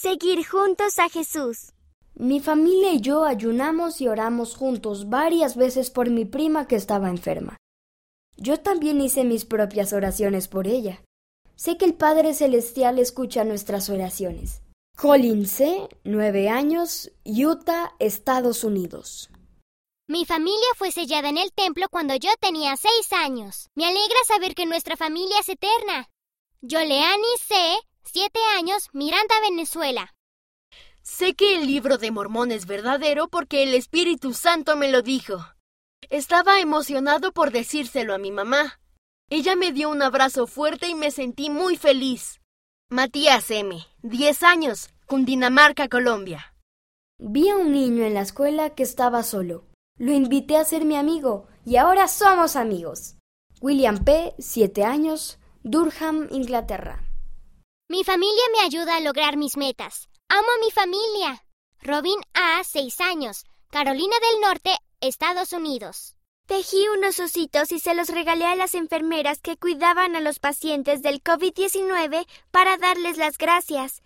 Seguir juntos a Jesús. Mi familia y yo ayunamos y oramos juntos varias veces por mi prima que estaba enferma. Yo también hice mis propias oraciones por ella. Sé que el Padre Celestial escucha nuestras oraciones. Colin C., nueve años, Utah, Estados Unidos. Mi familia fue sellada en el templo cuando yo tenía seis años. Me alegra saber que nuestra familia es eterna. Yoleani C., siete años, Miranda, Venezuela. Sé que el libro de Mormón es verdadero porque el Espíritu Santo me lo dijo. Estaba emocionado por decírselo a mi mamá. Ella me dio un abrazo fuerte y me sentí muy feliz. Matías M., 10 años, Cundinamarca, Colombia. Vi a un niño en la escuela que estaba solo. Lo invité a ser mi amigo y ahora somos amigos. William P., 7 años, Durham, Inglaterra. Mi familia me ayuda a lograr mis metas. Amo a mi familia. Robin A., 6 años, Carolina del Norte, Estados Unidos. Tejí unos ositos y se los regalé a las enfermeras que cuidaban a los pacientes del COVID-19 para darles las gracias.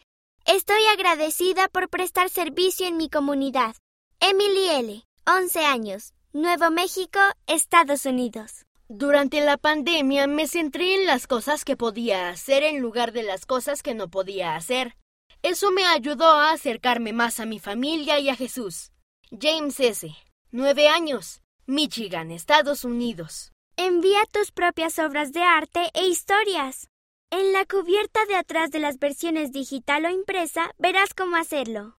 Estoy agradecida por prestar servicio en mi comunidad. Emily L., 11 años, Nuevo México, Estados Unidos. Durante la pandemia me centré en las cosas que podía hacer en lugar de las cosas que no podía hacer. Eso me ayudó a acercarme más a mi familia y a Jesús. James S., nueve años, Michigan, Estados Unidos. Envía tus propias obras de arte e historias. En la cubierta de atrás de las versiones digital o impresa verás cómo hacerlo.